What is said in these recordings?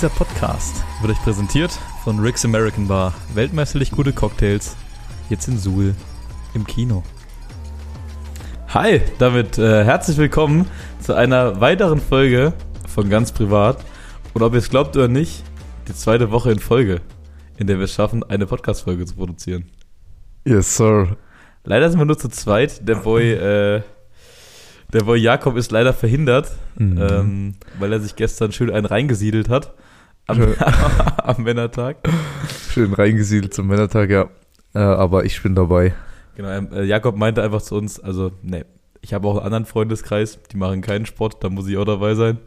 Dieser Podcast wird euch präsentiert von Rick's American Bar. Weltmeisterlich gute Cocktails. Jetzt in Suhl im Kino. Hi, damit äh, herzlich willkommen zu einer weiteren Folge von Ganz Privat. Und ob ihr es glaubt oder nicht, die zweite Woche in Folge, in der wir es schaffen, eine Podcast-Folge zu produzieren. Yes, sir. Leider sind wir nur zu zweit. Der Boy, äh, der Boy Jakob ist leider verhindert, Mhm. ähm, weil er sich gestern schön einen reingesiedelt hat. Am, am Männertag. Schön reingesiedelt zum Männertag, ja. Äh, aber ich bin dabei. Genau, ähm, äh, Jakob meinte einfach zu uns, also, ne, ich habe auch einen anderen Freundeskreis, die machen keinen Sport, da muss ich auch dabei sein.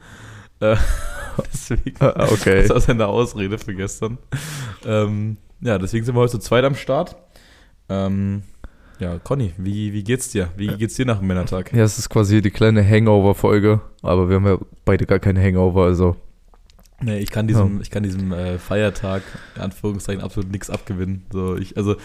Äh, deswegen, Ah, okay. das war seine Ausrede für gestern. Ähm, ja, deswegen sind wir heute zu zweit am Start. Ähm, ja, Conny, wie, wie geht's dir? Wie geht's dir nach dem Männertag? Ja, es ist quasi die kleine Hangover-Folge. Aber wir haben ja beide gar keine Hangover, also. Nee, ich kann diesem, ich kann diesem äh, Feiertag, in Anführungszeichen, absolut nichts abgewinnen. So, ich, also,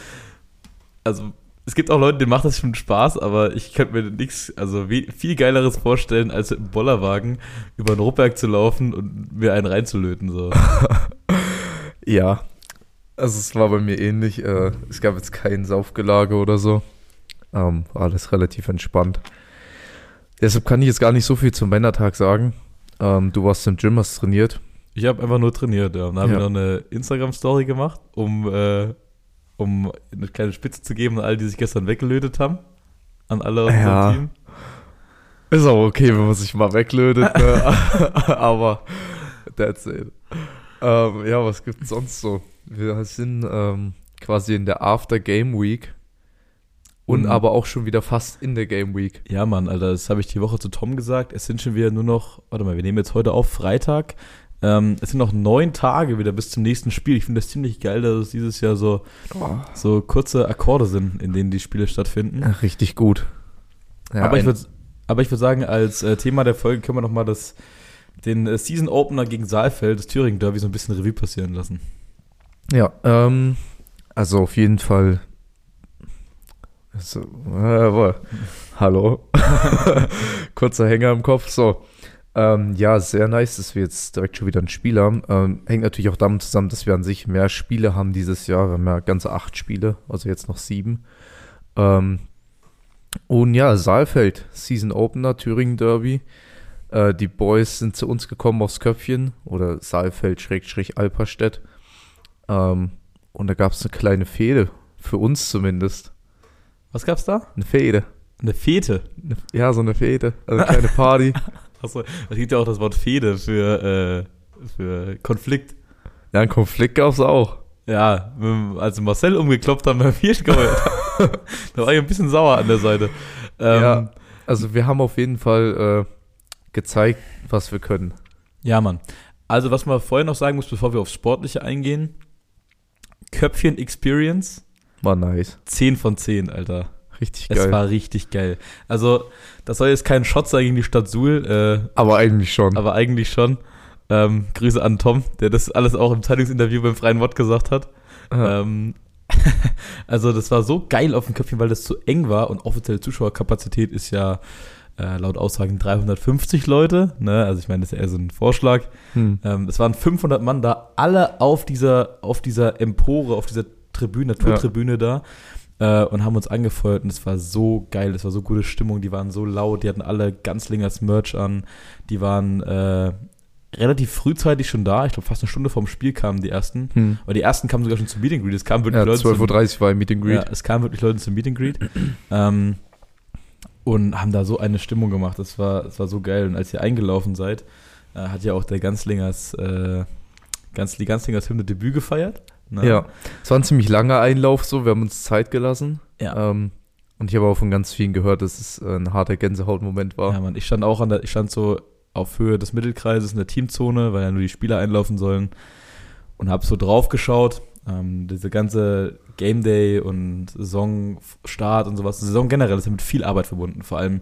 also, es gibt auch Leute, denen macht das schon Spaß, aber ich könnte mir nichts, also wie, viel geileres vorstellen, als mit einem Bollerwagen über den Ruppberg zu laufen und mir einen reinzulöten. So. Ja. Also, es war bei mir ähnlich. Äh, es gab jetzt kein Saufgelage oder so. Ähm, war alles relativ entspannt. Deshalb kann ich jetzt gar nicht so viel zum Männertag sagen. Ähm, du warst im Gym, hast trainiert. Ich habe einfach nur trainiert, ja. Und dann habe Ja. ich noch eine Instagram-Story gemacht, um, äh, um eine kleine Spitze zu geben an alle, die sich gestern weggelötet haben. An alle aus Ja. Team. Ist auch okay, wenn man sich mal weglötet, ne? aber that's it. Ähm, ja, was gibt's sonst so? Wir sind ähm, quasi in der After Game Week und Mhm. aber auch schon wieder fast in der Game Week. Ja, Mann, Alter, das habe ich die Woche zu Tom gesagt. Es sind schon wieder nur noch, warte mal, wir nehmen jetzt heute auf Freitag. Ähm, es sind noch neun Tage wieder bis zum nächsten Spiel. Ich finde das ziemlich geil, dass es dieses Jahr so, so kurze Akkorde sind, in denen die Spiele stattfinden. Ja, richtig gut. Ja, aber ich würde aber ich würd sagen, als äh, Thema der Folge können wir noch mal das, den äh, Season Opener gegen Saalfeld, das Thüringen Derby, so ein bisschen Revue passieren lassen. Ja, ähm, also auf jeden Fall. So, äh, hallo. Kurzer Hänger im Kopf. So. Ähm, ja, sehr nice, dass wir jetzt direkt schon wieder ein Spiel haben. Ähm, hängt natürlich auch damit zusammen, dass wir an sich mehr Spiele haben dieses Jahr. Wir haben ja ganze acht Spiele, also jetzt noch sieben. Ähm, und ja, Saalfeld, Season Opener, Thüringen Derby. Äh, die Boys sind zu uns gekommen aufs Köpfchen oder Saalfeld-Alperstedt. Ähm, und da gab es eine kleine Fehde, für uns zumindest. Was gab's da? Eine Fehde. Eine Fete. Ja, so eine Fehde. Also eine kleine Party. Achso, es gibt ja auch das Wort Fehde für, äh, für Konflikt. ja, einen Konflikt gab es auch. Ja, dem- als Marcel umgeklopft haben beim Viertgoal, da war ich ein bisschen sauer an der Seite. Ähm, ja. Ja. Also wir haben auf jeden Fall äh, gezeigt, was wir können. ja, Mann. Also, was man vorher noch sagen muss, bevor wir aufs Sportliche eingehen: Köpfchen Experience, War nice. 10 von 10, Alter. Richtig Es geil. war richtig geil. Also, das soll jetzt kein Shot sein gegen die Stadt Suhl, äh, Aber eigentlich schon. aber eigentlich schon. Ähm, Grüße an Tom, der das alles auch im Zeitungsinterview beim Freien Wort gesagt hat. Ja. Ähm, also das war so geil auf dem Köpfchen, weil das zu eng war und offizielle Zuschauerkapazität ist ja äh, laut Aussagen 350 Leute. Ne? Also ich meine, das ist eher so ein Vorschlag. Hm. Ähm, es waren 500 Mann da, alle auf dieser, auf dieser Empore, auf dieser Tribüne, Naturtribüne da äh, und haben uns angefeuert und es war so geil, es war so gute Stimmung, die waren so laut, die hatten alle Ganzlingers Merch an, die waren äh, relativ frühzeitig schon da, ich glaube fast eine Stunde vorm Spiel kamen die ersten, Hm. aber die ersten kamen sogar schon zum Meet and Greet, es kamen wirklich Ja, Leute zum, 12.30 Uhr war ein Meet and Greet. ja, es kamen wirklich Leute zum Meet and Greet ähm, und haben da so eine Stimmung gemacht. Das war, das war so geil. Und als ihr eingelaufen seid, äh, hat ja auch der Ganzlingers, äh, Ganz, die Ganzlingers Hymne Debüt gefeiert. Ne? Ja. Es war ein ziemlich langer Einlauf so, wir haben uns Zeit gelassen. Ja. Ähm, und ich habe auch von ganz vielen gehört, dass es äh, ein harter Gänsehautmoment war. Ja, Mann, ich stand auch an der, ich stand so auf Höhe des Mittelkreises in der Teamzone, weil ja nur die Spieler einlaufen sollen und habe so drauf geschaut. Ähm, diese ganze Game Day und Saisonstart und sowas. Saison generell ist ja mit viel Arbeit verbunden, vor allem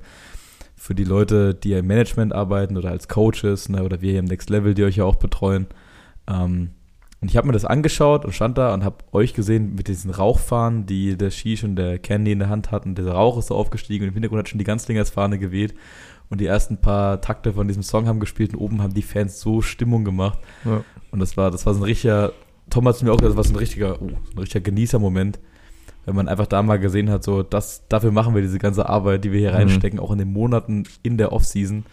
für die Leute, die ja im Management arbeiten oder als Coaches ne, oder wir hier im Next Level, die euch ja auch betreuen. Ähm, und ich habe mir das angeschaut und stand da und habe euch gesehen mit diesen Rauchfahnen, die der Shish und der Candy in der Hand hatten. Dieser Rauch ist so aufgestiegen und im Hintergrund hat schon die Ganzlingers Fahne geweht. Und die ersten paar Takte von diesem Song haben gespielt und oben haben die Fans so Stimmung gemacht. Ja. Und das war, das war so ein richtiger, Tom hat es mir auch gesagt, das war so ein richtiger, oh, so ein richtiger Genießer-Moment. Wenn man einfach da mal gesehen hat, so, das, dafür machen wir diese ganze Arbeit, die wir hier Mhm. reinstecken, auch in den Monaten in der Offseason,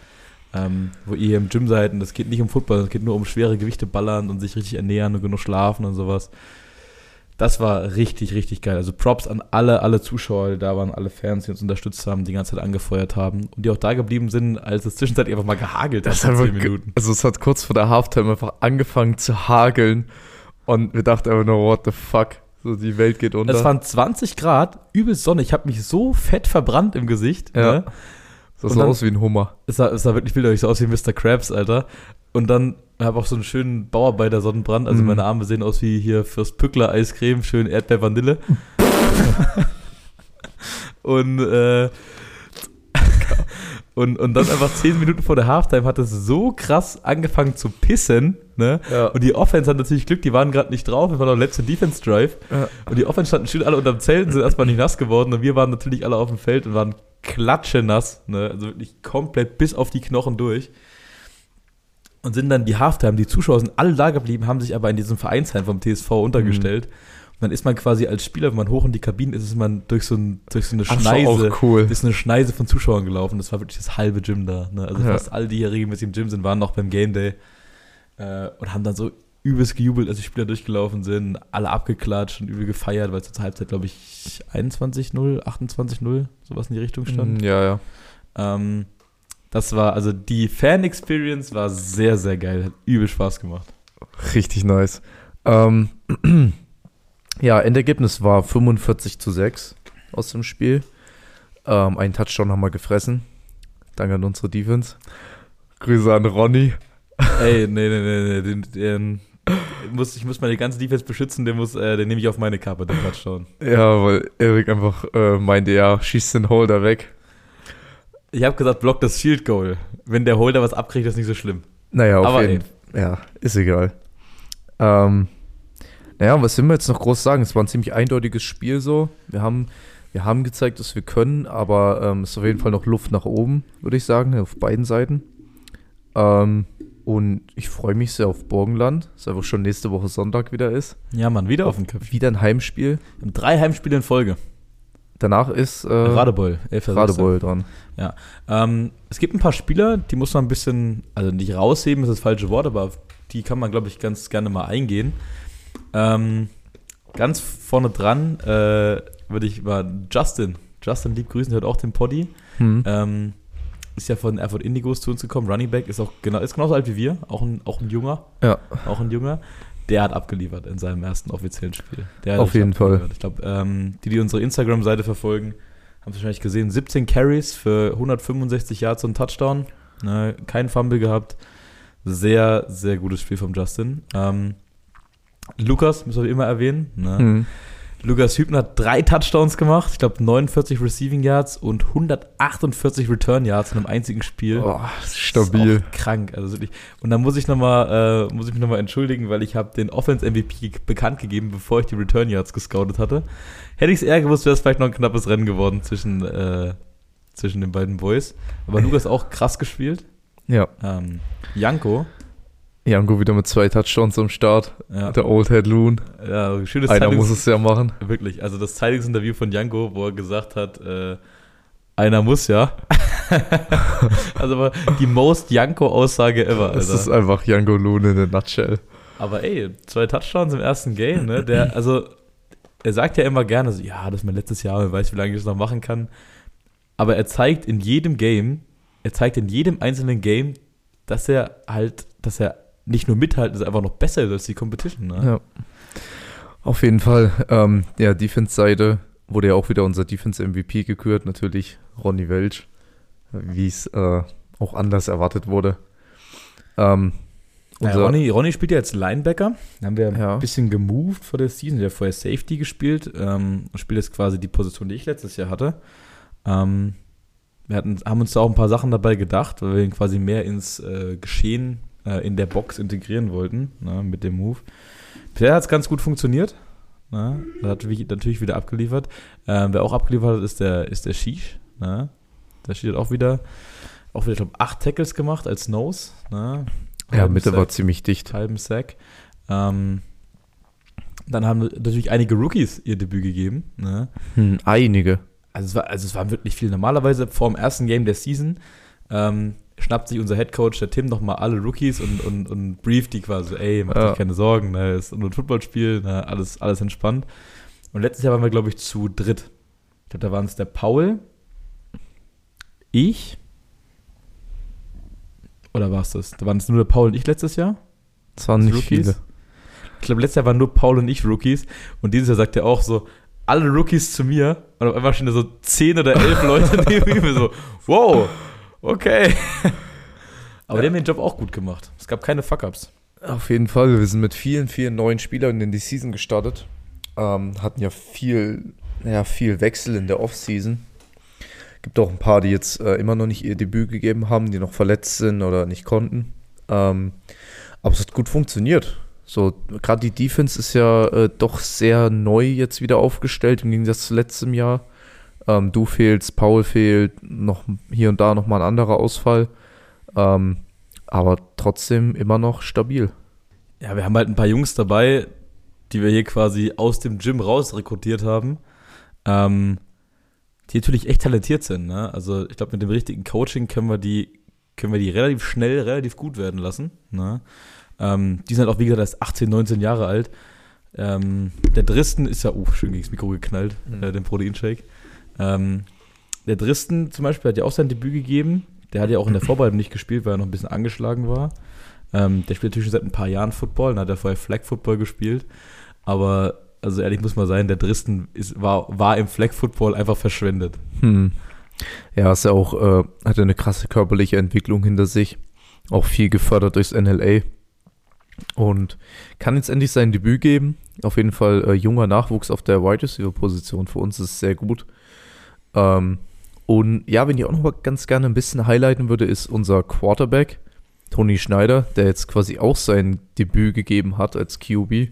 ähm, wo ihr hier im Gym seid und es geht nicht um Football, es geht nur um schwere Gewichte ballern und sich richtig ernähren und genug schlafen und sowas. Das war richtig, richtig geil. Also Props an alle, alle Zuschauer, die da waren, alle Fans, die uns unterstützt haben, die ganze Zeit angefeuert haben und die auch da geblieben sind, als es zwischenzeitlich einfach mal gehagelt hat Das hat 10 einfach, ge- Minuten. also es hat kurz vor der Halftime einfach angefangen zu hageln und wir dachten einfach nur, what the fuck, so die Welt geht unter. Es waren 20 Grad, übel Sonne. Ich habe mich so fett verbrannt im Gesicht. Ja. Ne? Das und sah dann- aus wie ein Hummer. Es, sah, es sah wirklich wild sah aus wie Mr. Krabs, Alter. Und dann habe auch so einen schönen Bauarbeiter-Sonnenbrand. Also Mhm. meine Arme sehen aus wie hier Fürst Pückler Eiscreme, schön Erdbeer-Vanille. und, äh, und, und dann einfach 10 Minuten vor der Halftime hat es so krass angefangen zu pissen. Ne? Ja. Und die Offense hat natürlich Glück, die waren gerade nicht drauf. Das war noch der letzte Defense-Drive. Ja. Und die Offense standen schön alle unterm Zelt und sind erstmal nicht nass geworden. Und wir waren natürlich alle auf dem Feld und waren klatschenass. Ne? Also wirklich komplett bis auf die Knochen durch. Und sind dann die Halftime, die Zuschauer sind alle da geblieben, haben sich aber in diesem Vereinsheim vom TSV untergestellt. Und dann ist man quasi als Spieler, wenn man hoch in die Kabinen ist, ist man durch so, ein, durch so eine Schneise, auch cool. so eine Schneise von Zuschauern gelaufen. Das war wirklich das halbe Gym da. Ne? Also Ja. fast alle, die hier regelmäßig im Gym sind, waren noch beim Game Day. Äh, und haben dann so übelst gejubelt, als die Spieler durchgelaufen sind, alle abgeklatscht und übel gefeiert, weil zur Halbzeit, glaube ich, 21-0, 28-0, sowas in die Richtung stand. Mm, Ja, ja. Ähm, das war, also die Fan-Experience war sehr, sehr geil. Hat übel Spaß gemacht. Richtig nice. Ähm, ja, Endergebnis war 45 zu 6 aus dem Spiel. Ähm, einen Touchdown haben wir gefressen. Danke an unsere Defense. Grüße an Ronny. Ey, nee, nee, nee, nee, den, den, muss, ich muss meine ganze Defense beschützen, den, muss, äh, den nehme ich auf meine Kappe, den Touchdown. Ja, weil Erik einfach äh, meinte, ja, schießt den Holder weg. Ich habe gesagt, block das Shield Goal. Wenn der Holder was abkriegt, ist nicht so schlimm. Naja, auf Aber jeden Fall. Ja, ist egal. Ähm, naja, was will wir jetzt noch groß sagen? Es war ein ziemlich eindeutiges Spiel so. Wir haben, wir haben gezeigt, dass wir können, aber ähm, es ist auf jeden Fall noch Luft nach oben, würde ich sagen, auf beiden Seiten. Ähm, und ich freue mich sehr auf Burgenland, das einfach schon nächste Woche Sonntag wieder ist. Ja, Mann, wieder auf dem Köpfchen. Wieder ein Heimspiel. Wir haben drei Heimspiele in Folge. Danach ist äh, Radebeul. 11. Radebeul dran. Ähm, es gibt ein paar Spieler, die muss man ein bisschen, also nicht rausheben, ist das falsche Wort, aber auf die kann man, glaube ich, ganz gerne mal eingehen. Ähm, ganz vorne dran äh, würde ich mal Justin. Justin lieb grüßen, hört auch den Poddy. Hm. Ähm, ist ja von Erfurt Indigos zu uns gekommen. Running Back ist auch genau, ist genauso alt wie wir, auch ein, auch ein junger, Ja, auch ein junger. Der hat abgeliefert in seinem ersten offiziellen Spiel. Der Auf jeden Fall. Ich glaube, ähm, die, die unsere Instagram-Seite verfolgen, haben es wahrscheinlich gesehen. 17 Carries für 165 Yards und Touchdown. Ne, kein Fumble gehabt. Sehr, sehr gutes Spiel vom Justin. Ähm, Lukas, müssen wir immer erwähnen. Ne? hm. Lukas Hübner hat drei Touchdowns gemacht. Ich glaube, 49 Receiving Yards und 148 Return Yards in einem einzigen Spiel. oh, Das stabil. Krank, also wirklich. Und dann muss ich noch mal, äh, muss ich mich nochmal entschuldigen, weil ich habe den Offense MVP bekannt gegeben, bevor ich die Return Yards gescoutet hatte. Hätte ich es eher gewusst, wäre es vielleicht noch ein knappes Rennen geworden zwischen, äh, zwischen den beiden Boys. Aber Lukas auch krass gespielt. Ja, Ähm, Janko, Janko wieder mit zwei Touchdowns am Start. ja, Der Old Head Loon. ja schönes Einer Zeitungs- muss es ja machen. Wirklich, also das Zeitungsinterview von Janko, wo er gesagt hat, äh, einer muss ja. also aber die most Janko-Aussage ever, Es ist einfach Janko Loon in a nutshell. Aber ey, zwei Touchdowns im ersten Game, ne? Der, also, er sagt ja immer gerne so, ja, das ist mein letztes Jahr, wer weiß, wie lange ich das noch machen kann. Aber er zeigt in jedem Game, er zeigt in jedem einzelnen Game, dass er halt, dass er nicht nur mithalten, er einfach noch besser ist als die Competition, ne? Ja. Auf jeden Fall. Ähm, ja, Defense-Seite wurde ja auch wieder unser Defense-MVP gekürt. Natürlich Ronny Welch, wie es äh, auch anders erwartet wurde. Ähm, Ja, unser, Ronny, Ronny spielt ja jetzt Linebacker. Da haben wir Ja. ein bisschen gemoved vor der Season. Der hat vorher Safety gespielt ähm, und spielt jetzt quasi die Position, die ich letztes Jahr hatte. Ähm, wir hatten, haben uns da auch ein paar Sachen dabei gedacht, weil wir ihn quasi mehr ins äh, Geschehen äh, in der Box integrieren wollten, ne, mit dem Move. Bisher hat es ganz gut funktioniert. Ne? Da hat wie- natürlich wieder abgeliefert. Ähm, wer auch abgeliefert hat, ist der, ist der Shish. Ne? Der steht auch wieder. auch wieder, ich glaube, acht Tackles gemacht als Nose. Ne? Ja, Mitte war Sack, ziemlich dicht. halben Sack. Ähm, dann haben natürlich einige Rookies ihr Debüt gegeben. Ne? Hm, einige. Also es war, also es war wirklich viel. Normalerweise vor dem ersten Game der Season ähm, schnappt sich unser Headcoach, der Tim, nochmal alle Rookies und, und, und brieft die quasi, ey, mach Ja. dir keine Sorgen, ne, ist nur ein Footballspiel, ne, alles, alles entspannt. Und letztes Jahr waren wir, glaube ich, zu dritt. Ich glaube, da waren es der Paul, ich, oder war es das? Da waren es nur der Paul und ich letztes Jahr? Es waren nicht viele. Ich glaube, letztes Jahr waren nur Paul und ich Rookies. Und dieses Jahr sagt er auch so, alle Rookies zu mir. Und auf einmal stehen da so 10 oder 11 Leute neben mir so, wow, okay. Aber die haben den Job auch gut gemacht. Es gab keine Fuck-Ups. Auf jeden Fall. Wir sind mit vielen, vielen neuen Spielern in die Season gestartet. Ähm, hatten ja viel, ja, viel Wechsel in der Offseason. Gibt auch ein paar, die jetzt äh, immer noch nicht ihr Debüt gegeben haben, die noch verletzt sind oder nicht konnten. Ähm, aber es hat gut funktioniert. So, gerade die Defense ist ja äh, doch sehr neu jetzt wieder aufgestellt im Gegensatz zu letztem Jahr. Ähm, du fehlst, Paul fehlt, noch hier und da nochmal ein anderer Ausfall. Ähm, aber trotzdem immer noch stabil. Ja, wir haben halt ein paar Jungs dabei, die wir hier quasi aus dem Gym raus rekrutiert haben. Ähm, die natürlich echt talentiert sind. Ne? Also ich glaube, mit dem richtigen Coaching können wir die, können wir die relativ schnell, relativ gut werden lassen. Ne? Ähm, die sind halt auch, wie gesagt, erst 18, 19 Jahre alt. Ähm, der Dristen ist ja, uh, schön gegen das Mikro geknallt, Mhm. äh, den Proteinshake. Ähm, der Dristen zum Beispiel hat ja auch sein Debüt gegeben. Der hat ja auch in der Vorbereitung nicht gespielt, weil er noch ein bisschen angeschlagen war. Ähm, der spielt natürlich schon seit ein paar Jahren Football, dann hat er vorher Flag Football gespielt. Aber, also ehrlich muss man sein, der Dristen ist, war, war im Flag Football einfach verschwendet. Hm. Ja, ist ja auch, äh, hat eine krasse körperliche Entwicklung hinter sich. Auch viel gefördert durchs NLA. Und kann jetzt endlich sein Debüt geben. Auf jeden Fall äh, junger Nachwuchs auf der Wide Receiver Position. Für uns ist es sehr gut. Ähm, und ja, wenn ich auch noch mal ganz gerne ein bisschen highlighten würde, ist unser Quarterback, Tony Schneider, der jetzt quasi auch sein Debüt gegeben hat als QB.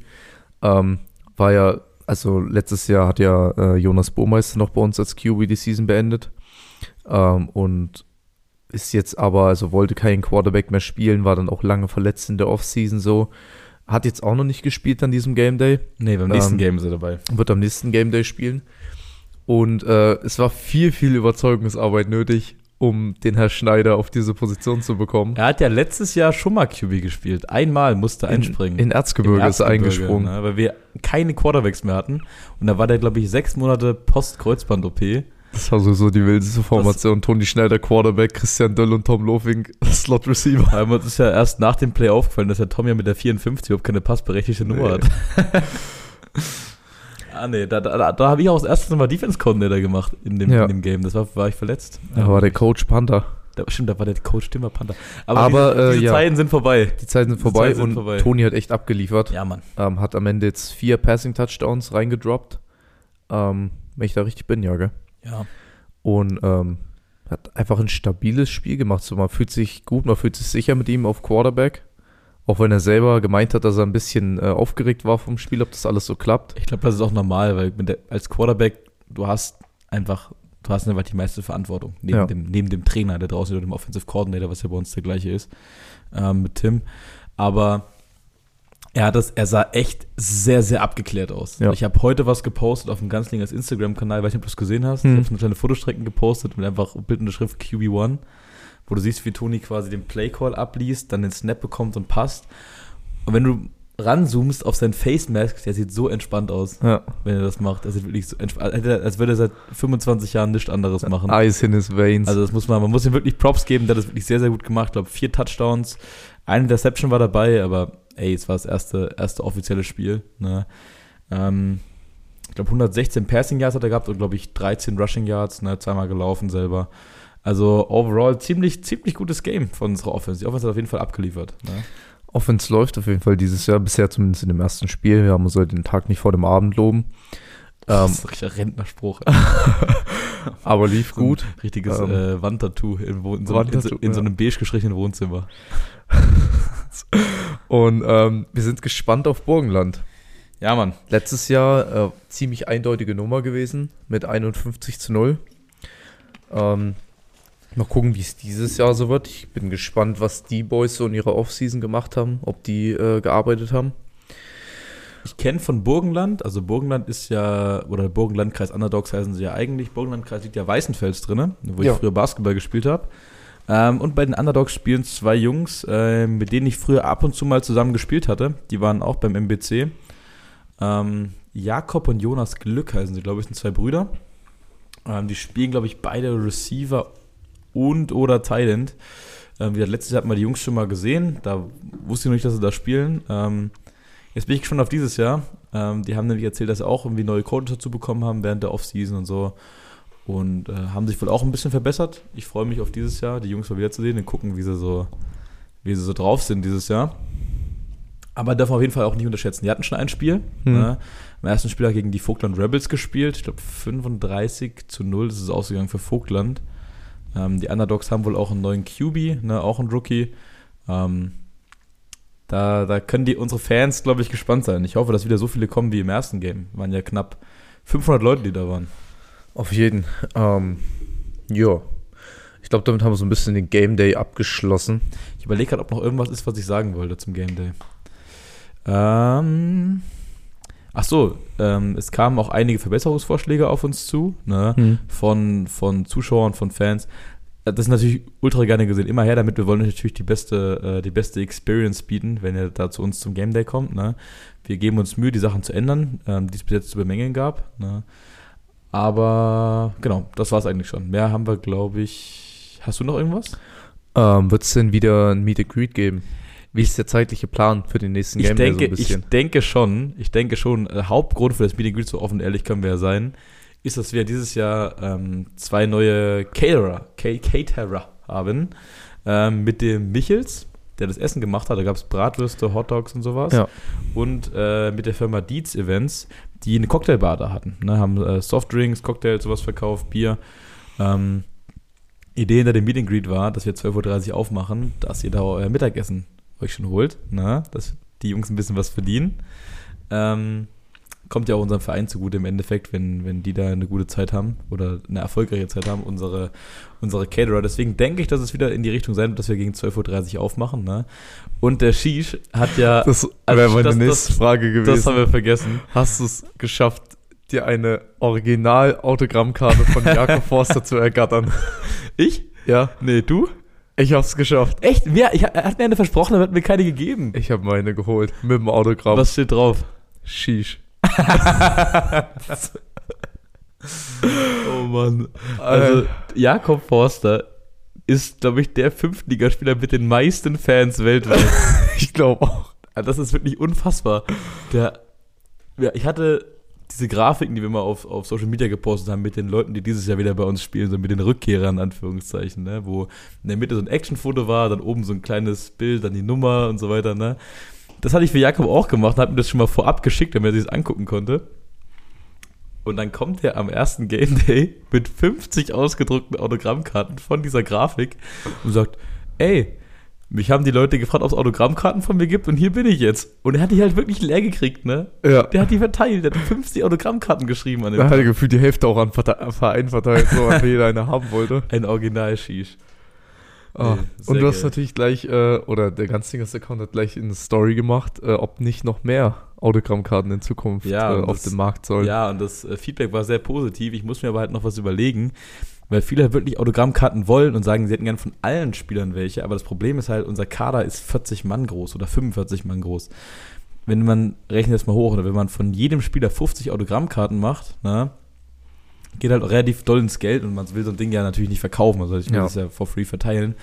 Ähm, war ja, also letztes Jahr hat ja äh, Jonas Burmeister noch bei uns als QB die Season beendet. Ähm, und ist jetzt aber, also wollte keinen Quarterback mehr spielen, war dann auch lange verletzt in der Offseason so. Hat jetzt auch noch nicht gespielt an diesem Game Day. Nee, beim nächsten Ähm, Game ist er dabei. Wird am nächsten Game Day spielen. Und äh, es war viel, viel Überzeugungsarbeit nötig, um den Herr Schneider auf diese Position zu bekommen. Er hat ja letztes Jahr schon mal QB gespielt. Einmal musste er einspringen. In, in Erzgebirge, Im ist er Erzgebirge, eingesprungen. Ne, weil wir keine Quarterbacks mehr hatten. Und da war der, glaube ich, sechs Monate Post-Kreuzband-OP. Das war so, so die wildeste Formation. Toni Schneider, Quarterback, Christian Döll und Tom Lofing, Slot Receiver. Aber uns ist ja erst nach dem Play aufgefallen, dass der Tom ja mit der 54 überhaupt keine passberechtigte Nummer Nee. hat. ah, nee, da, da, da, habe ich auch das erste Mal Defense Coordinator gemacht in dem, Ja. in dem Game. Das war, war ich verletzt. Da war der Coach Panther. Da, stimmt, da war der Coach Timber Panther. Aber, diese, äh, diese ja. Zeiten sind vorbei. Die Zeiten sind vorbei Zeiten sind und vorbei. Toni hat echt abgeliefert. Ja, Mann. Ähm, hat am Ende jetzt vier Passing-Touchdowns reingedroppt. Ähm, wenn ich da richtig bin, ja, gell? Ja. Und ähm, hat einfach ein stabiles Spiel gemacht. So, man fühlt sich gut, man fühlt sich sicher mit ihm auf Quarterback. Auch wenn er selber gemeint hat, dass er ein bisschen äh, aufgeregt war vom Spiel, ob das alles so klappt. Ich glaube, das ist auch normal, weil der, als Quarterback, du hast einfach, du hast einfach die meiste Verantwortung. Neben, Ja. dem, neben dem Trainer, der draußen oder dem Offensive Coordinator, was ja bei uns der gleiche ist, ähm, mit Tim. Aber er hat das, er sah echt sehr, sehr abgeklärt aus. Ja. Ich habe heute was gepostet auf dem Ganzlingers Instagram-Kanal, weiß nicht, ob du es gesehen hast. Hm. Ich habe so eine kleine Fotostrecken gepostet mit einfach Bild und der Schrift QB1, wo du siehst, wie Toni quasi den Play-Call abliest, dann den Snap bekommt und passt. Und wenn du ranzoomst auf sein Face Mask, der sieht so entspannt aus Ja. wenn er das macht. Er sieht wirklich so entspannt, als würde er seit 25 Jahren nichts anderes machen. Ice in his veins. Also das muss man, man muss ihm wirklich Props geben, der hat das wirklich sehr, sehr gut gemacht. Ich glaube, vier Touchdowns, eine Interception war dabei, aber ey, es war das erste, erste offizielle Spiel. Ne? Ähm, ich glaube, 116 Passing Yards hat er gehabt und glaube ich 13 Rushing Yards, ne? zweimal gelaufen selber. Also overall ziemlich, ziemlich gutes Game von unserer Offense. Die Offense hat auf jeden Fall abgeliefert. Ne? Offense läuft auf jeden Fall dieses Jahr, bisher zumindest in dem ersten Spiel. Wir haben uns den Tag nicht vor dem Abend loben. Das Ähm, ist ein richtiger Rentnerspruch. aber lief So gut. Richtiges Ähm, äh, Wandtattoo in, in, so, in, so, in so einem beige gestrichenen Wohnzimmer. Und ähm, wir sind gespannt auf Burgenland. Ja, Mann. Letztes Jahr äh, ziemlich eindeutige Nummer gewesen mit 51 zu 0. Ähm, Mal gucken, wie es dieses Jahr so wird. Ich bin gespannt, was die Boys so in ihrer Offseason gemacht haben, ob die äh, gearbeitet haben. Ich kenne von Burgenland, also Burgenland ist ja, oder Burgenlandkreis Underdogs heißen sie ja eigentlich. Burgenlandkreis liegt ja Weißenfels drin, wo Ja. ich früher Basketball gespielt habe. Ähm, und bei den Underdogs spielen zwei Jungs, äh, mit denen ich früher ab und zu mal zusammen gespielt hatte. Die waren auch beim MBC. Ähm, Jakob und Jonas Glück heißen sie, glaube ich, sind zwei Brüder. Ähm, die spielen, glaube ich, beide Receiver und oder Thailand. Ähm, wie letztes Jahr hat man die Jungs schon mal gesehen. Da wusste ich noch nicht, dass sie da spielen. Ähm, jetzt bin ich gespannt auf dieses Jahr. Ähm, die haben nämlich erzählt, dass sie auch irgendwie neue Coaches dazu bekommen haben während der Offseason und so. Und äh, haben sich wohl auch ein bisschen verbessert. Ich freue mich auf dieses Jahr, die Jungs mal wiederzusehen und gucken, wie sie so, wie sie so drauf sind dieses Jahr. Aber darf man auf jeden Fall auch nicht unterschätzen. Die hatten schon ein Spiel. Hm. Ne? Im ersten Spiel hat gegen die Vogtland Rebels gespielt. Ich glaube 35 zu 0 ist es ausgegangen für Vogtland. Ähm, die Underdogs haben wohl auch einen neuen QB, ne? auch einen Rookie. Ähm, da, da können die unsere Fans, glaube ich, gespannt sein. Ich hoffe, dass wieder so viele kommen wie im ersten Game. Waren ja knapp 500 Leute, die da waren. Auf jeden. Ähm, ja. Ich glaube, damit haben wir so ein bisschen den Game Day abgeschlossen. Ich überlege gerade, ob noch irgendwas ist, was ich sagen wollte zum Game Day. Ähm, ach so, ähm, es kamen auch einige Verbesserungsvorschläge auf uns zu, ne? Hm. von, von Zuschauern, von Fans. Äh, Das ist natürlich ultra gerne gesehen. Immer her damit, wir wollen natürlich die beste, äh, die beste Experience bieten, wenn ihr da zu uns zum Game Day kommt. Ne? Wir geben uns Mühe, die Sachen zu ändern, ähm, die es bis jetzt zu bemängeln gab. Ne? Aber genau, das war es eigentlich schon. Mehr haben wir, glaube ich. Hast du noch irgendwas? Ähm, Wird es denn wieder ein Meet and Greet geben? Wie ist der zeitliche Plan für den nächsten Ich Game denke, so ein bisschen? ich denke schon, ich denke schon, äh, Hauptgrund für das Meeting Greet, so offen und ehrlich können wir ja sein, ist, dass wir dieses Jahr ähm, zwei neue Caterer, Ca- Caterer haben, ähm, mit dem Michels, der das Essen gemacht hat, da gab es Bratwürste, Hotdogs und sowas, Ja. und äh, mit der Firma Dietz Events, die eine Cocktailbar da hatten, ne, haben äh, Softdrinks, Cocktails, sowas verkauft, Bier, ähm, Idee hinter dem Meeting Greet war, dass wir 12.30 Uhr aufmachen, dass ihr da euer Mittagessen euch schon holt, ne? dass die Jungs ein bisschen was verdienen. Ähm, kommt ja auch unserem Verein zugute im Endeffekt, wenn, wenn die da eine gute Zeit haben oder eine erfolgreiche Zeit haben, unsere, unsere Caterer. Deswegen denke ich, dass es wieder in die Richtung sein wird, dass wir gegen 12.30 Uhr aufmachen. Ne? Und der Shish hat ja, Das wäre meine das- nächste das- Frage gewesen. das haben wir vergessen. Hast du es geschafft, dir eine Original-Autogrammkarte von Jakob Forster zu ergattern? Ich? Ja, Nee, du? ich hab's geschafft. Echt? Mir, ich, er hat mir eine versprochen, aber hat mir keine gegeben. Ich habe meine geholt. Mit dem Autogramm. Was steht drauf? Shish. Oh Mann. Also, Jakob Forster ist, glaube ich, der Fünftligaspieler mit den meisten Fans weltweit. ich glaube auch. Also das ist wirklich unfassbar. Der, ja, ich hatte diese Grafiken, die wir mal auf, auf Social Media gepostet haben, mit den Leuten, die dieses Jahr wieder bei uns spielen, so mit den Rückkehrern, in Anführungszeichen, ne? wo in der Mitte so ein Actionfoto war, dann oben so ein kleines Bild, dann die Nummer und so weiter. Ne? Das hatte ich für Jakob auch gemacht, hat mir das schon mal vorab geschickt, damit er sich das angucken konnte. Und dann kommt er am ersten Game Day mit 50 ausgedruckten Autogrammkarten von dieser Grafik und sagt, ey, mich haben die Leute gefragt, ob es Autogrammkarten von mir gibt und hier bin ich jetzt. Und er hat die halt wirklich leer gekriegt, ne? Ja. Der hat die verteilt, der hat 50 Autogrammkarten geschrieben an dem Da hat er gefühlt die Hälfte auch an Verein verteilt, so weil jeder eine haben wollte. Ein Original-Shish. Ah, Nee, und du hast geil. natürlich gleich, äh, oder der Ganzlingers-Account hat gleich eine Story gemacht, äh, ob nicht noch mehr Autogrammkarten in Zukunft Ja, äh, auf das- dem Markt sollen. Ja, und das äh, Feedback war sehr positiv. Ich muss mir aber halt noch was überlegen, weil viele halt wirklich Autogrammkarten wollen und sagen, sie hätten gern von allen Spielern welche. Aber das Problem ist halt, unser Kader ist 40 Mann groß oder 45 Mann groß. Wenn man, rechnet das mal hoch, oder wenn man von jedem Spieler 50 Autogrammkarten macht, ne, geht halt auch relativ doll ins Geld und man will so ein Ding ja natürlich nicht verkaufen. Also ich will Ja. das ja for free verteilen.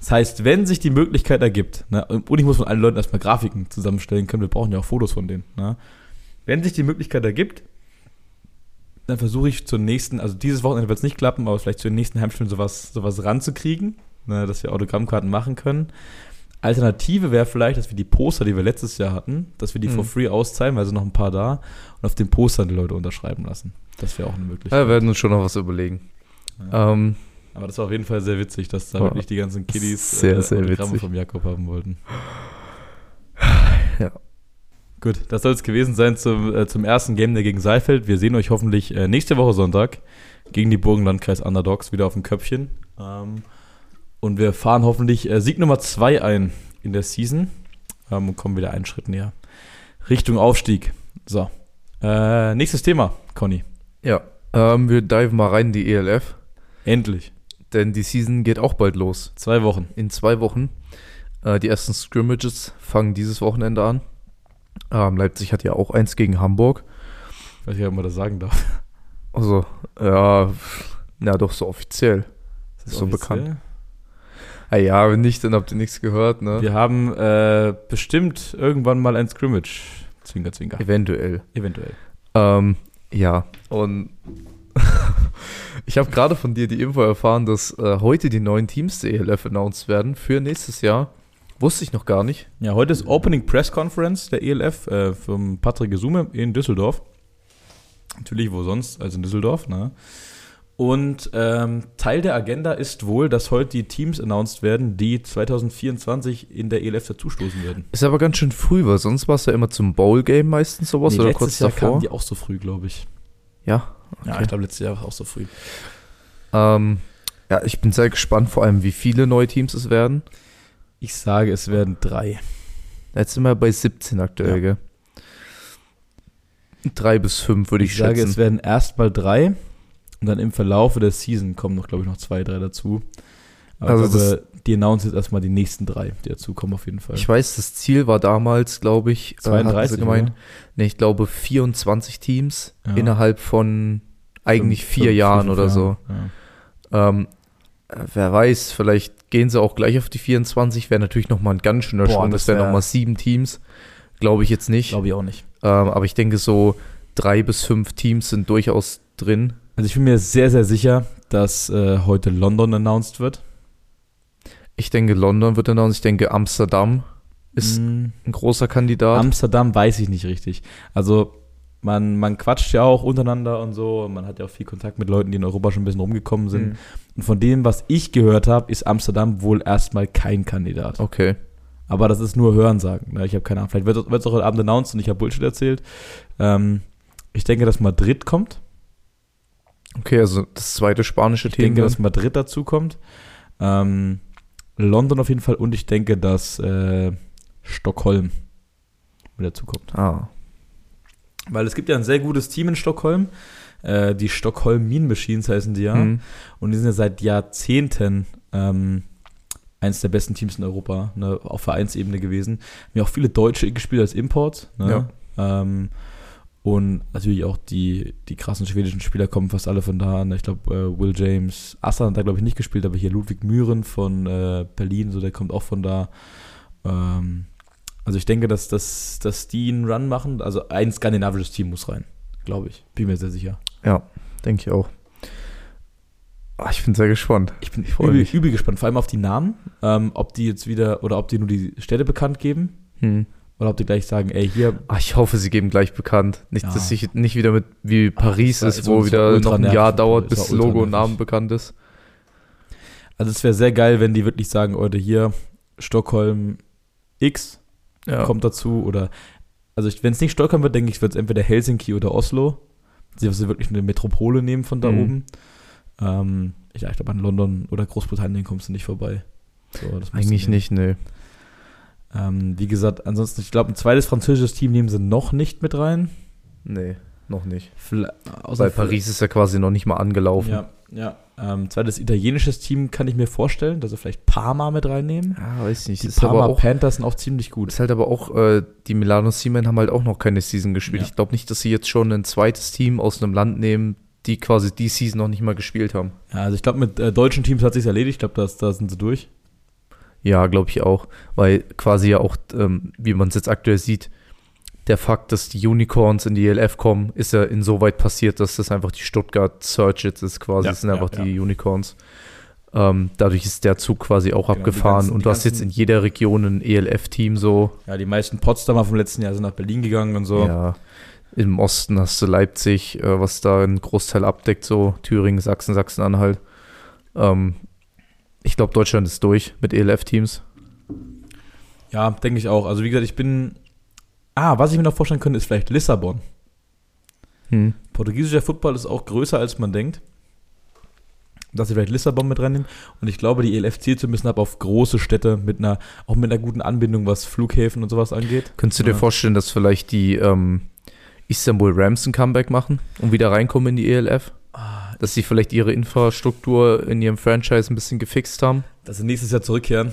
Das heißt, wenn sich die Möglichkeit ergibt, ne, und ich muss von allen Leuten erstmal Grafiken zusammenstellen können, wir brauchen ja auch Fotos von denen, ne, wenn sich die Möglichkeit ergibt, dann versuche ich zur nächsten, also dieses Wochenende wird es nicht klappen, aber vielleicht zu den nächsten Heimspielen sowas, sowas ranzukriegen, ne, dass wir Autogrammkarten machen können. Alternative wäre vielleicht, dass wir die Poster, die wir letztes Jahr hatten, dass wir die Mhm. for free auszahlen, weil sind noch ein paar da, und auf den Postern die Leute unterschreiben lassen. Das wäre auch eine Möglichkeit. Ja, wir werden uns schon noch was überlegen. Ja. Ähm, Aber das war auf jeden Fall sehr witzig, dass da wirklich die ganzen Kiddies sehr, sehr Autogramme witzig. vom Jakob haben wollten. Ja. Gut, das soll es gewesen sein zum, äh, zum ersten Game Day gegen Seifeld. Wir sehen euch hoffentlich äh, nächste Woche Sonntag gegen die Burgenlandkreis Underdogs wieder auf dem Köpfchen. Ähm, und wir fahren hoffentlich äh, Sieg Nummer 2 ein in der Season ähm, und kommen wieder einen Schritt näher. Richtung Aufstieg. So. Äh, nächstes Thema, Conny. Ja, ähm, wir diven mal rein in die ELF, Endlich. denn die Season geht auch bald los. Zwei Wochen. In zwei Wochen. Äh, die ersten Scrimmages fangen dieses Wochenende an. Ähm, Leipzig hat ja auch eins gegen Hamburg. Ich weiß nicht, ob man das sagen darf. Also, ja, ja, doch so offiziell. Ist so offiziell? bekannt. Ah ja, wenn nicht, dann habt ihr nichts gehört, ne? Wir haben äh, bestimmt irgendwann mal ein Scrimmage. Zwinker, zwinker. Eventuell. Eventuell. Ähm, ja, und ich habe gerade von dir die Info erfahren, dass äh, heute die neuen Teams der ELF announced werden für nächstes Jahr. Wusste ich noch gar nicht. Ja, heute ist Opening Press Conference der ELF äh, vom Patrick Gesume in Düsseldorf. Natürlich, wo sonst als in Düsseldorf, ne? Und ähm, Teil der Agenda ist wohl, dass heute die Teams announced werden, die 2024 in der ELF dazustoßen werden. Ist aber ganz schön früh, weil sonst war es ja immer zum Bowl-Game meistens sowas Nee, oder letztes kurz Jahr davor. kamen die auch so früh, glaube ich. Ja, Ja, Okay. ich glaube, letztes Jahr war auch so früh. ähm, ja, ich bin sehr gespannt, vor allem wie viele neue Teams es werden. Ich sage, es werden drei. Jetzt sind wir bei 17 aktuell, Ja. gell? Drei bis fünf würde ich, Ich sage, schätzen. es werden erstmal drei und dann im Verlaufe der Season kommen noch, glaube ich, noch zwei, drei dazu. Aber Also glaube, die announcen jetzt erstmal die nächsten drei, die dazu kommen auf jeden Fall. Ich weiß, das Ziel war damals, glaube ich, äh, hatten 32, sie gemeint, nee, ich glaube 24 Teams Ja. innerhalb von eigentlich Fünf- vier fünf- Jahren fünf oder so. Ja. Ähm, äh, wer weiß, vielleicht gehen sie auch gleich auf die 24, wäre natürlich nochmal ein ganz schöner Sprung, das das wären wär- nochmal sieben Teams. Glaube ich jetzt nicht. Glaube ich auch nicht. Ähm, aber ich denke, so drei bis fünf Teams sind durchaus drin. Also ich bin mir sehr, sehr sicher, dass äh, heute London announced wird. Ich denke, London wird announced. Ich denke, Amsterdam ist Mm, ein großer Kandidat. Amsterdam weiß ich nicht richtig. Also man, man quatscht ja auch untereinander und so. Man hat ja auch viel Kontakt mit Leuten, die in Europa schon ein bisschen rumgekommen sind. Mhm. Und von dem, was ich gehört habe, ist Amsterdam wohl erstmal kein Kandidat. Okay. Aber das ist nur Hörensagen. Ne? Ich habe keine Ahnung. Vielleicht wird es auch heute Abend announced und ich habe Bullshit erzählt. Ähm, ich denke, dass Madrid kommt. Okay, also das zweite spanische Ich Team. denke, dann. dass Madrid dazu kommt. Ähm, London auf jeden Fall. Und ich denke, dass äh, Stockholm mit dazu kommt. ah, Weil es gibt ja ein sehr gutes Team in Stockholm. Äh, die Stockholm Mean Machines heißen die ja. hm. Und die sind ja seit Jahrzehnten ähm, eins der besten Teams in Europa, ne, auf Vereinsebene gewesen. Haben ja auch viele Deutsche gespielt als Import. Ne? Ähm, und natürlich auch die, die krassen schwedischen Spieler kommen fast alle von da. Ne? Ich glaube, äh, Will James, Aslan hat da glaube ich nicht gespielt, aber hier Ludwig Mühren von äh, Berlin, so der kommt auch von da. Ähm, also ich denke, dass, dass, dass die einen Run machen. Also ein skandinavisches Team muss rein, glaube ich. Bin mir sehr sicher. Ja, denke ich auch. Ah, ich bin sehr gespannt. Ich bin freu übel, übel gespannt, vor allem auf die Namen, ähm, ob die jetzt wieder oder ob die nur die Städte bekannt geben Hm. Oder ob die gleich sagen, ey, hier, Ah, ich hoffe, sie geben gleich bekannt. Nicht, Ja. dass sich nicht wieder mit wie Paris das war- ist, wo wieder noch ein. Jahr dauert, bis Logo und. Namen bekannt ist. also es wäre sehr geil, wenn die wirklich sagen, Leute, hier, Stockholm X Ja. kommt dazu oder, also wenn es nicht Stockholm wird, denke ich, wird es entweder Helsinki oder Oslo. Sie sie wirklich eine Metropole nehmen von da Mhm. oben. Ähm, ich, ich glaube, an London oder Großbritannien kommst du nicht vorbei. So, Eigentlich nicht, nee. Ähm, wie gesagt, ansonsten, ich glaube, ein zweites französisches Team nehmen sie noch nicht mit rein. Nee, noch nicht. Vielleicht, Weil Paris ist ja quasi noch nicht mal angelaufen. Ja, ja. Ähm, zweites italienisches Team kann ich mir vorstellen, dass sie vielleicht Parma mit reinnehmen. Ja, weiß nicht. Die ist aber Parma auch, Panthers sind auch ziemlich gut. ist halt aber auch, äh, die Milano Seamen haben halt auch noch keine Season gespielt. Ja. Ich glaube nicht, dass sie jetzt schon ein zweites Team aus einem Land nehmen, die quasi die Season noch nicht mal gespielt haben. Ja, also ich glaube, mit äh, deutschen Teams hat sich erledigt. Ich glaube, da sind sie durch. Ja, glaube ich auch. Weil quasi ja auch, ähm, wie man es jetzt aktuell sieht, der Fakt, dass die Unicorns in die ELF kommen, ist ja insoweit passiert, dass das einfach die Stuttgart Search jetzt ist quasi. Ja, das sind einfach ja, die Unicorns. Ähm, dadurch ist der Zug quasi auch Genau, abgefahren. ganzen- und du hast jetzt in jeder Region ein ELF-Team so. Ja, die meisten Potsdamer vom letzten Jahr sind nach Berlin gegangen und so. Ja. Im Osten hast du Leipzig, äh, was da einen Großteil abdeckt, so Thüringen, Sachsen, Sachsen-Anhalt. Ähm, ich glaube, Deutschland ist durch mit ELF-Teams. Ja, denke ich auch. Also wie gesagt, ich bin. Ah, was ich mir noch vorstellen könnte, ist vielleicht Lissabon. Hm. Portugiesischer Football ist auch größer, als man denkt. dass sie vielleicht Lissabon mit reinnehmen. Und ich glaube, die ELF zielt so ein bisschen ab auf große Städte mit einer, auch mit einer guten Anbindung, was Flughäfen und sowas angeht. Könntest du dir Ja. vorstellen, dass vielleicht die ähm, Istanbul Rams ein Comeback machen und wieder reinkommen in die ELF? Ah, Dass sie vielleicht ihre Infrastruktur in ihrem Franchise ein bisschen gefixt haben? Dass sie nächstes Jahr zurückkehren.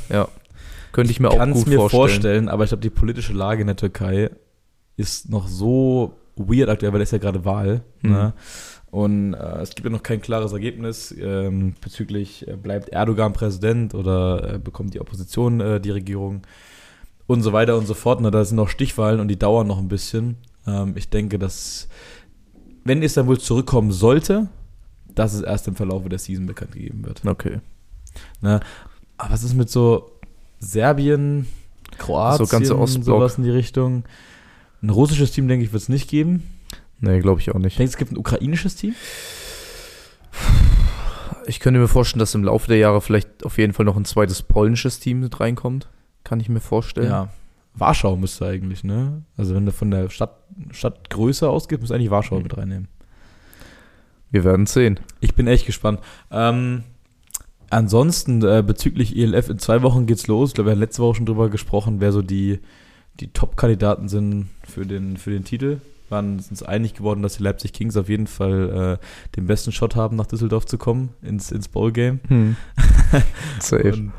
Könnte ich mir auch gut mir vorstellen. vorstellen. aber ich glaube, die politische Lage in der Türkei ist noch so weird aktuell, weil da ist ja gerade Wahl. Mhm. Ne? Und äh, es gibt ja noch kein klares Ergebnis ähm, bezüglich, äh, bleibt Erdogan Präsident oder äh, bekommt die Opposition äh, die Regierung und so weiter und so fort. Ne? Da sind noch Stichwahlen und die dauern noch ein bisschen. Ähm, ich denke, dass, wenn Istanbul zurückkommen sollte, dass es erst im Verlauf der Season bekannt gegeben wird. Okay. Aber was ist mit so Serbien, Kroatien, So ganze Ostblock. sowas in die Richtung? Ein russisches Team, denke ich, wird es nicht geben. Nee, glaube ich auch Ich nicht. denke, es gibt ein ukrainisches Team. Ich könnte mir vorstellen, dass im Laufe der Jahre vielleicht auf jeden Fall noch ein zweites polnisches Team mit reinkommt. Kann ich mir vorstellen. Ja. Warschau müsste eigentlich, ne? Also wenn du von der Stadt, Stadtgröße ausgehst, musst du eigentlich Warschau Hm. mit reinnehmen. Wir werden sehen. Ich bin echt gespannt. Ähm, ansonsten äh, bezüglich ELF, in zwei Wochen geht's los. Ich glaube, wir haben letzte Woche schon drüber gesprochen, wer so die, die Top-Kandidaten sind für den, für den Titel. Wir waren uns einig geworden, dass die Leipzig Kings auf jeden Fall äh, den besten Shot haben, nach Düsseldorf zu kommen, ins, ins Bowl-Game. Hm. Safe. Und,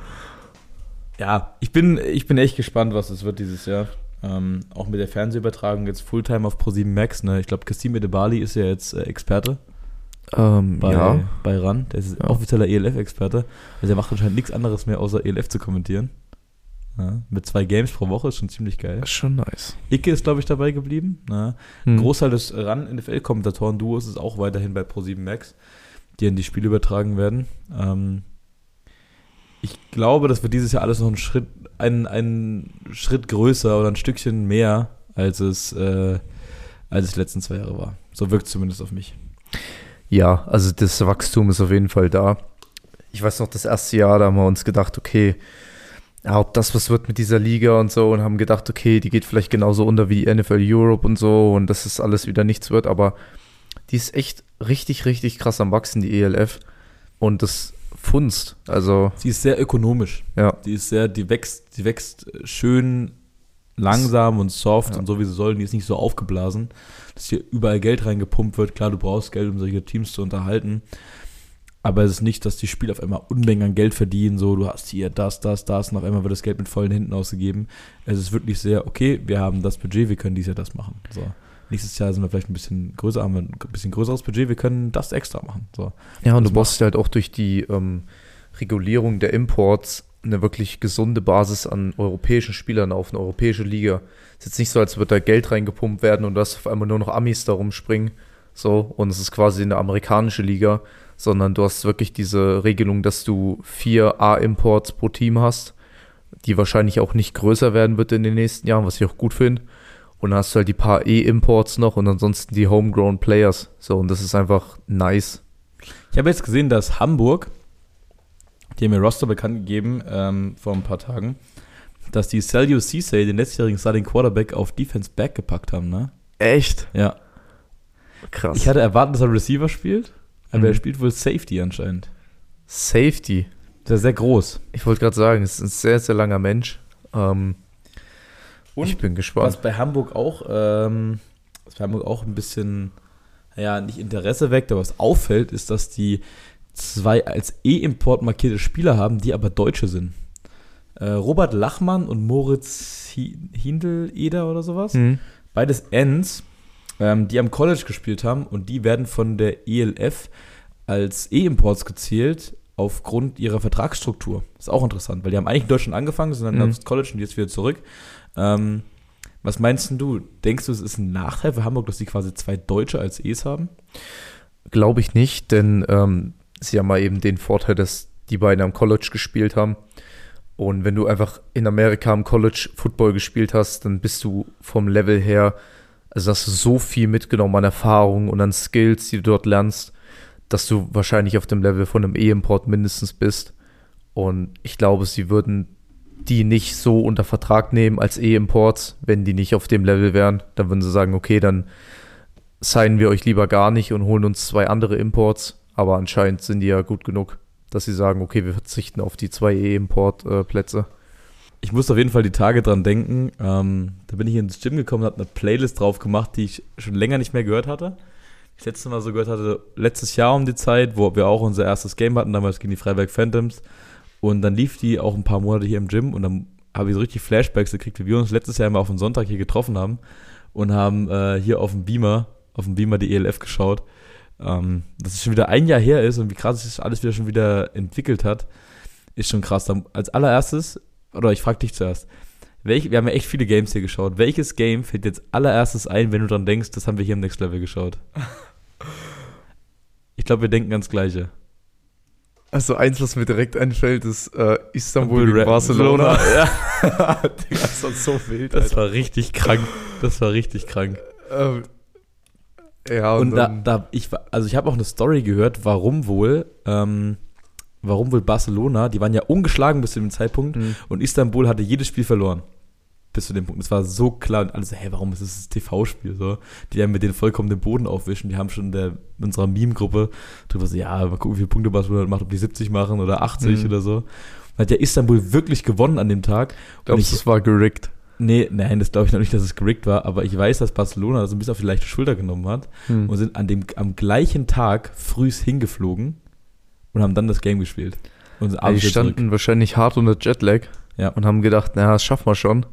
ja, ich bin, ich bin echt gespannt, was es wird dieses Jahr. Ähm, auch mit der Fernsehübertragung jetzt Fulltime auf Pro7 Max. Ne? Ich glaube, Kasim Edebali ist ja jetzt äh, Experte Ähm, bei, ja. bei RAN. Der ist Ja. offizieller ELF-Experte. Also er macht anscheinend nichts anderes mehr, außer ELF zu kommentieren. Ja, mit zwei Games pro Woche ist schon ziemlich geil. Ist schon nice. Icke ist, glaube ich, dabei geblieben. Ne? Hm. Ein Großteil des RAN-NFL-Kommentatoren-Duos ist auch weiterhin bei Pro7 Max, die in die Spiele übertragen werden. Ähm, ich glaube, das wird dieses Jahr alles noch einen Schritt, einen, einen Schritt größer oder ein Stückchen mehr, als es, äh, als es die letzten zwei Jahre war. So wirkt es zumindest auf mich. Ja, also das Wachstum ist auf jeden Fall da. Ich weiß noch, das erste Jahr, da haben wir uns gedacht, okay, ja, ob das was wird mit dieser Liga und so und haben gedacht, okay, die geht vielleicht genauso unter wie die NFL Europe und so und dass es alles wieder nichts wird, aber die ist echt richtig, richtig krass am Wachsen, die ELF. Und das funzt. Also, Sie ist sehr ökonomisch. ja. Die ist sehr, die wächst, die wächst schön langsam und soft Ja. und so wie sie soll. Die ist nicht so aufgeblasen, dass hier überall Geld reingepumpt wird. Klar, du brauchst Geld, um solche Teams zu unterhalten. Aber es ist nicht, dass die Spieler auf einmal Unmengen an Geld verdienen. So, du hast hier das, das, das und auf einmal wird das Geld mit vollen Händen ausgegeben. Es ist wirklich sehr, okay, wir haben das Budget, wir können dieses Jahr das machen. So. Nächstes Jahr sind wir vielleicht ein bisschen größer, haben wir ein bisschen größeres Budget, wir können das extra machen. So. Ja, und Das du brauchst halt auch durch die ähm, Regulierung der Imports eine wirklich gesunde Basis an europäischen Spielern auf, eine europäische Liga. Es ist jetzt nicht so, als würde da Geld reingepumpt werden und du hast auf einmal nur noch Amis da rumspringen. So, und es ist quasi eine amerikanische Liga, sondern du hast wirklich diese Regelung, dass du vier A-Imports pro Team hast, die wahrscheinlich auch nicht größer werden wird in den nächsten Jahren, was ich auch gut finde. Und dann hast du halt die paar E-Imports noch und ansonsten die Homegrown Players. So, und das ist einfach nice. Ich habe jetzt gesehen, dass Hamburg, die haben ihr Roster bekannt gegeben ähm, vor ein paar Tagen, dass die Celio Ceesay, den letztjährigen Starting Quarterback, auf Defense Back gepackt haben, ne? Echt? Ja. Krass. Ich hatte erwartet, dass er Receiver spielt, aber Mhm. er spielt wohl Safety anscheinend. Safety. Der ist sehr groß. Ich wollte gerade sagen, es ist ein sehr, sehr langer Mensch. Ähm, Und ich bin Was gespannt. bei Hamburg auch, ähm, was bei Hamburg auch ein bisschen, naja, nicht Interesse weckt, aber was auffällt, ist, dass die zwei als E-Import markierte Spieler haben, die aber Deutsche sind. Äh, Robert Lachmann und Moritz Hi- Hindeleder oder sowas. Hm. Beides Ends, ähm, die am College gespielt haben und die werden von der ELF als E-Imports gezählt aufgrund ihrer Vertragsstruktur. Ist auch interessant, weil die haben eigentlich in Deutschland angefangen, sind dann Mhm. aufs College und jetzt wieder zurück. Ähm, was meinst du? Denkst du, es ist ein Nachteil für Hamburg, dass sie quasi zwei Deutsche als E's haben? Glaube ich nicht, denn ähm, sie haben mal eben den Vorteil, dass die beiden am College gespielt haben. Und wenn du einfach in Amerika am College Football gespielt hast, dann bist du vom Level her, also hast du so viel mitgenommen an Erfahrung und an Skills, die du dort lernst, dass du wahrscheinlich auf dem Level von einem E-Import mindestens bist. Und ich glaube, sie würden die nicht so unter Vertrag nehmen als E-Imports, wenn die nicht auf dem Level wären. Dann würden sie sagen, okay, dann signen wir euch lieber gar nicht und holen uns zwei andere Imports. Aber anscheinend sind die ja gut genug, dass sie sagen, okay, wir verzichten auf die zwei E-Import-Plätze. Ich muss auf jeden Fall die Tage dran denken. Ähm, da bin ich ins Gym gekommen und habe eine Playlist drauf gemacht, die ich schon länger nicht mehr gehört hatte. Das letzte Mal so gehört hatte, letztes Jahr um die Zeit, wo wir auch unser erstes Game hatten, damals gegen die Freiberg Phantoms. Und dann lief die auch ein paar Monate hier im Gym und dann habe ich so richtig Flashbacks gekriegt, wie wir uns letztes Jahr immer auf den Sonntag hier getroffen haben und haben äh, hier auf dem Beamer, auf dem Beamer die ELF geschaut. Ähm, dass es schon wieder ein Jahr her ist und wie krass sich alles wieder schon wieder entwickelt hat, ist schon krass. Dann als allererstes, oder ich frage dich zuerst, welch, wir haben ja echt viele Games hier geschaut. Welches Game fällt jetzt allererstes ein, wenn du dran denkst, das haben wir hier im Next Level geschaut? Ich glaube, wir denken ganz gleiche. Also eins, was mir direkt einfällt, ist äh, Istanbul gegen Barcelona. Ja. das war so wild. Das war richtig krank. Das war richtig krank. Ähm, ja, Und, und, da, da, ich, war- also ich habe auch eine Story gehört, warum wohl, ähm, warum wohl Barcelona, die waren ja ungeschlagen bis zu dem Zeitpunkt Mhm. und Istanbul hatte jedes Spiel verloren. Bis zu dem Punkt. Das war so klar und alle so, hey, warum ist das das TV-Spiel so? Die haben mit denen vollkommen den Boden aufwischen. Die haben schon in, der, in unserer Meme-Gruppe drüber so, ja, mal gucken, wie viele Punkte Barcelona macht, ob die 70 machen oder 80 Mhm. oder so. Und hat ja Istanbul wirklich gewonnen an dem Tag. glaubst du, ich- es war gerickt? Nee, nein, das glaube ich noch nicht, dass es gerickt war, aber ich weiß, dass Barcelona das ein bisschen auf die leichte Schulter genommen hat Hm. und sind an dem, am gleichen Tag frühs hingeflogen und haben dann das Game gespielt. Und Ja, die standen zurück. wahrscheinlich hart unter Jetlag Ja. und haben gedacht, naja, das schaffen wir schon.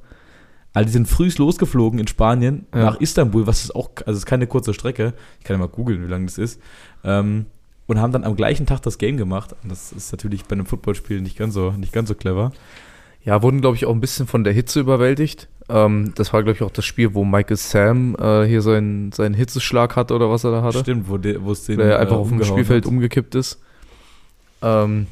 Also die sind frühs losgeflogen in Spanien Ja. nach Istanbul, was ist auch, also es ist keine kurze Strecke. Ich kann ja mal googeln, wie lang das ist. Ähm, und haben dann am gleichen Tag das Game gemacht. Und das ist natürlich bei einem Footballspiel nicht ganz so, nicht ganz so clever. Ja, wurden, glaube ich, auch ein bisschen von der Hitze überwältigt. Ähm, das war, glaube ich, auch das Spiel, wo Michael Sam äh, hier seinen, seinen Hitzeschlag hatte oder was er da hatte. Stimmt, wo, es den der einfach äh, auf dem Spielfeld hat. umgekippt ist. Ähm,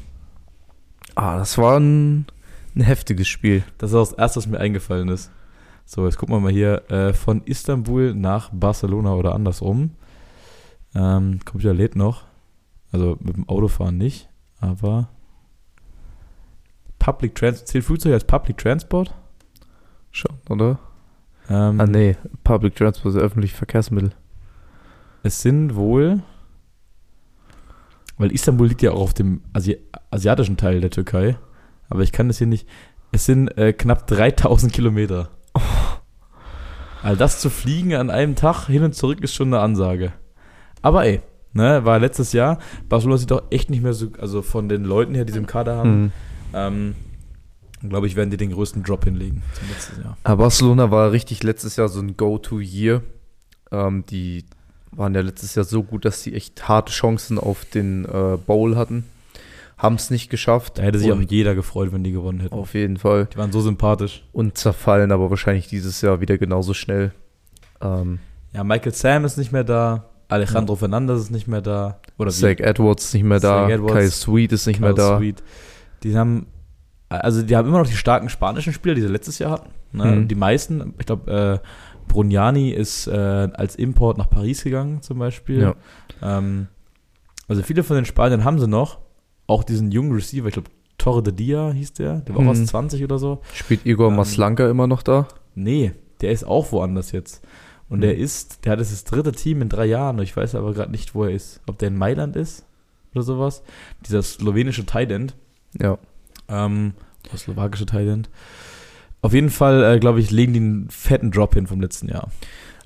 ah, das war ein, ein heftiges Spiel. Das ist auch das erste, was mir eingefallen ist. So, jetzt gucken wir mal hier. Äh, von Istanbul nach Barcelona oder andersrum. Ähm, Computer lädt noch. Also mit dem Autofahren nicht, aber Public Transport. Zählt Flugzeug als Public Transport? Schon, oder? Ähm, Ah, nee, Public Transport ist öffentliche Verkehrsmittel. Es sind wohl, weil Istanbul liegt ja auch auf dem Asi asiatischen Teil der Türkei, aber ich kann das hier nicht. Es sind äh, knapp 3000 Kilometer. Also das zu fliegen an einem Tag hin und zurück ist schon eine Ansage. Aber ey, ne, war letztes Jahr. Barcelona sieht doch echt nicht mehr so, also von den Leuten her, die sie im Kader haben, Hm. Ähm, glaube ich, werden die den größten Drop hinlegen zum letzten Jahr. Aber Barcelona war richtig letztes Jahr so ein Go-To-Year. Ähm, die waren ja letztes Jahr so gut, dass sie echt harte Chancen auf den äh, Bowl hatten. Haben es nicht geschafft. Da hätte sich auch jeder gefreut, wenn die gewonnen hätten. auf jeden Fall. Die waren so sympathisch. Und zerfallen aber wahrscheinlich dieses Jahr wieder genauso schnell. Ähm, Ja, Michael Sam ist nicht mehr da. Alejandro Fernandez ist nicht mehr da. Oder Zach Edwards ist nicht mehr da. Zach Edwards, Kai Sweet ist nicht mehr Carl da. Sweet. Die haben, also die haben immer noch die starken spanischen Spieler, die sie letztes Jahr hatten. Ne? Mhm. Die meisten, ich glaube, äh, Bruniani ist äh, als Import nach Paris gegangen zum Beispiel. Ja. Ähm, also viele von den Spaniern haben sie noch. Auch diesen jungen Receiver, ich glaube, Torre de Dia hieß der. Der war auch Mhm. aus 20 oder so. Spielt Igor Ähm, Maslanka immer noch da? Nee, der ist auch woanders jetzt. Und Hm. der ist, der hat jetzt das dritte Team in drei Jahren. Ich weiß aber gerade nicht, wo er ist. Ob der in Mailand ist oder sowas. Dieser slowenische Tight End. Ja. Ähm, oder slowakische Tight End. Auf jeden Fall, äh, glaube ich, legen die einen fetten Drop hin vom letzten Jahr.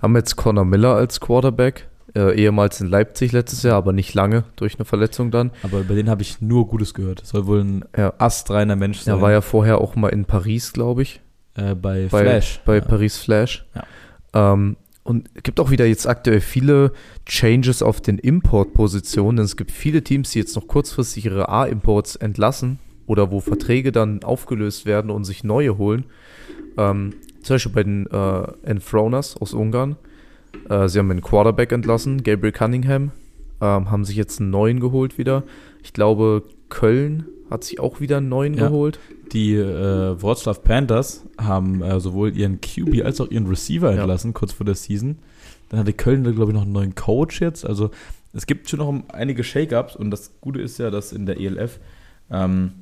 Haben jetzt Connor Miller als Quarterback. Äh, ehemals in Leipzig letztes Jahr, aber nicht lange durch eine Verletzung dann. Aber bei denen habe ich nur Gutes gehört. Soll wohl ein Ja. astreiner Mensch sein. Er war ja vorher auch mal in Paris, glaube ich. äh, bei, bei, Flash. Bei ja. Paris Flash. Ja. Ähm, und es gibt auch wieder jetzt aktuell viele Changes auf den Importpositionen. Denn es gibt viele Teams, die jetzt noch kurzfristig ihre A-Imports entlassen oder wo Verträge dann aufgelöst werden und sich neue holen. Ähm, zum Beispiel bei den äh, Enthroners aus Ungarn. Äh, sie haben einen Quarterback entlassen, Gabriel Cunningham. Ähm, haben sich jetzt einen neuen geholt wieder. Ich glaube, Köln hat sich auch wieder einen neuen Ja. geholt. Die äh, Wroclaw Panthers haben äh, sowohl ihren QB als auch ihren Receiver Ja. entlassen, kurz vor der Season. Dann hatte Köln, glaube ich, noch einen neuen Coach jetzt. Also es gibt schon noch einige Shake-Ups und das Gute ist ja, dass in der ELF, ähm,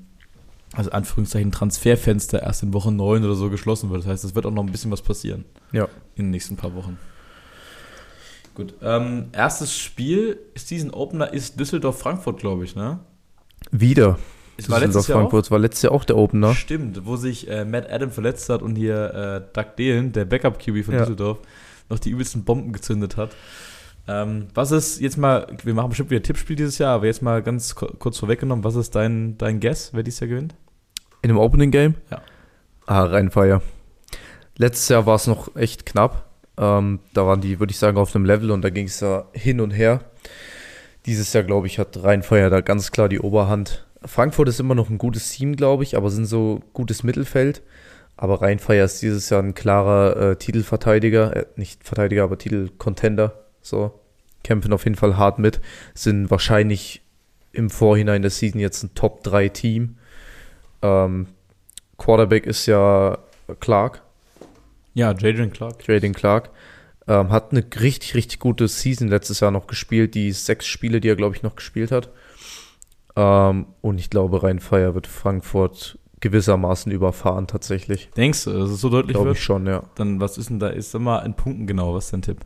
also Anführungszeichen Transferfenster erst in Woche 9 oder so geschlossen wird. Das heißt, es wird auch noch ein bisschen was passieren Ja. in den nächsten paar Wochen. Gut. Ähm, erstes Spiel ist diesen Opener ist Düsseldorf-Frankfurt, glaube ich, ne? Wieder. Es war letztes Jahr Frankfurt. Es war letztes Jahr auch der auch. Opener. Stimmt, wo sich äh, Matt Adam verletzt hat und hier äh, Doug Dehlen, der Backup-QB von Ja. Düsseldorf, noch die übelsten Bomben gezündet hat. Ähm, was ist jetzt mal, wir machen bestimmt wieder Tippspiel dieses Jahr, aber jetzt mal ganz ku- kurz vorweggenommen, was ist dein, dein Guess, wer dieses Jahr gewinnt? In dem Opening Game? Ja. Ah, Rheinfeier. Letztes Jahr war es noch echt knapp. Ähm, da waren die, würde ich sagen, auf einem Level und da ging es ja hin und her. Dieses Jahr, glaube ich, hat Rheinfeier da ganz klar die Oberhand. Frankfurt ist immer noch ein gutes Team, glaube ich, aber sind so gutes Mittelfeld. Aber Rheinfeier ist dieses Jahr ein klarer äh, Titelverteidiger, äh, nicht Verteidiger, aber Titelcontender. So, kämpfen auf jeden Fall hart mit. Sind wahrscheinlich im Vorhinein der Season jetzt ein Top-3-Team. Ähm, Quarterback ist ja Clark, Ja, Jadrian Clark. Jaden Clark. Ähm, hat eine richtig, richtig gute Season letztes Jahr noch gespielt. Die sechs Spiele, die er, glaube ich, noch gespielt hat. Ähm, und ich glaube, Rheinfeier wird Frankfurt gewissermaßen überfahren, tatsächlich. Denkst du, dass es so deutlich Glaube wird? ich schon, ja. Dann was ist denn da? Ist mal in Punkten genau, was ist dein Tipp?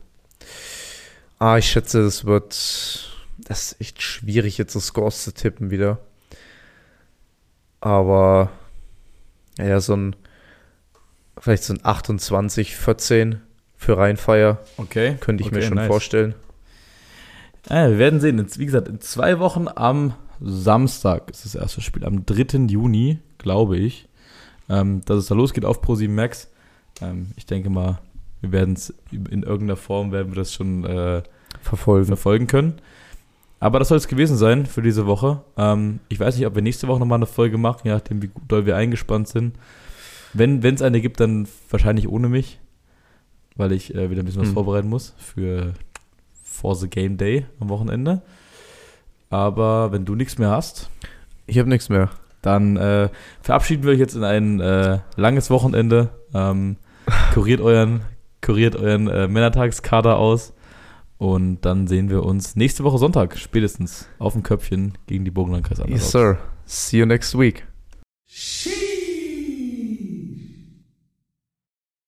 Ah, ich schätze, es wird. Das ist echt schwierig, jetzt so Scores zu tippen wieder. Aber. Ja, so ein. Vielleicht so ein 28, 14 für Rheinfeier. Okay. Könnte ich mir Okay, schon nice. vorstellen. Ja, wir werden sehen. Wie gesagt, in zwei Wochen am Samstag ist das erste Spiel. Am 3. Juni, glaube ich, ähm, dass es da losgeht auf Pro7 Max. Ähm, ich denke mal, wir werden es in irgendeiner Form, werden wir das schon äh, Verfolgen. verfolgen können. Aber das soll es gewesen sein für diese Woche. Ähm, ich weiß nicht, ob wir nächste Woche nochmal eine Folge machen, je nachdem, wie doll wir eingespannt sind. Wenn es eine gibt, dann wahrscheinlich ohne mich, weil ich äh, wieder ein bisschen was Hm. vorbereiten muss für For the Game Day am Wochenende. Aber wenn du nichts mehr hast, Ich habe nichts mehr. dann äh, verabschieden wir euch jetzt in ein äh, langes Wochenende. Ähm, kuriert euren, kuriert euren äh, Männertagskader aus. Und dann sehen wir uns nächste Woche Sonntag spätestens auf dem Köpfchen gegen die Burgenlandkreis Yes, sir. See you next week. Shit.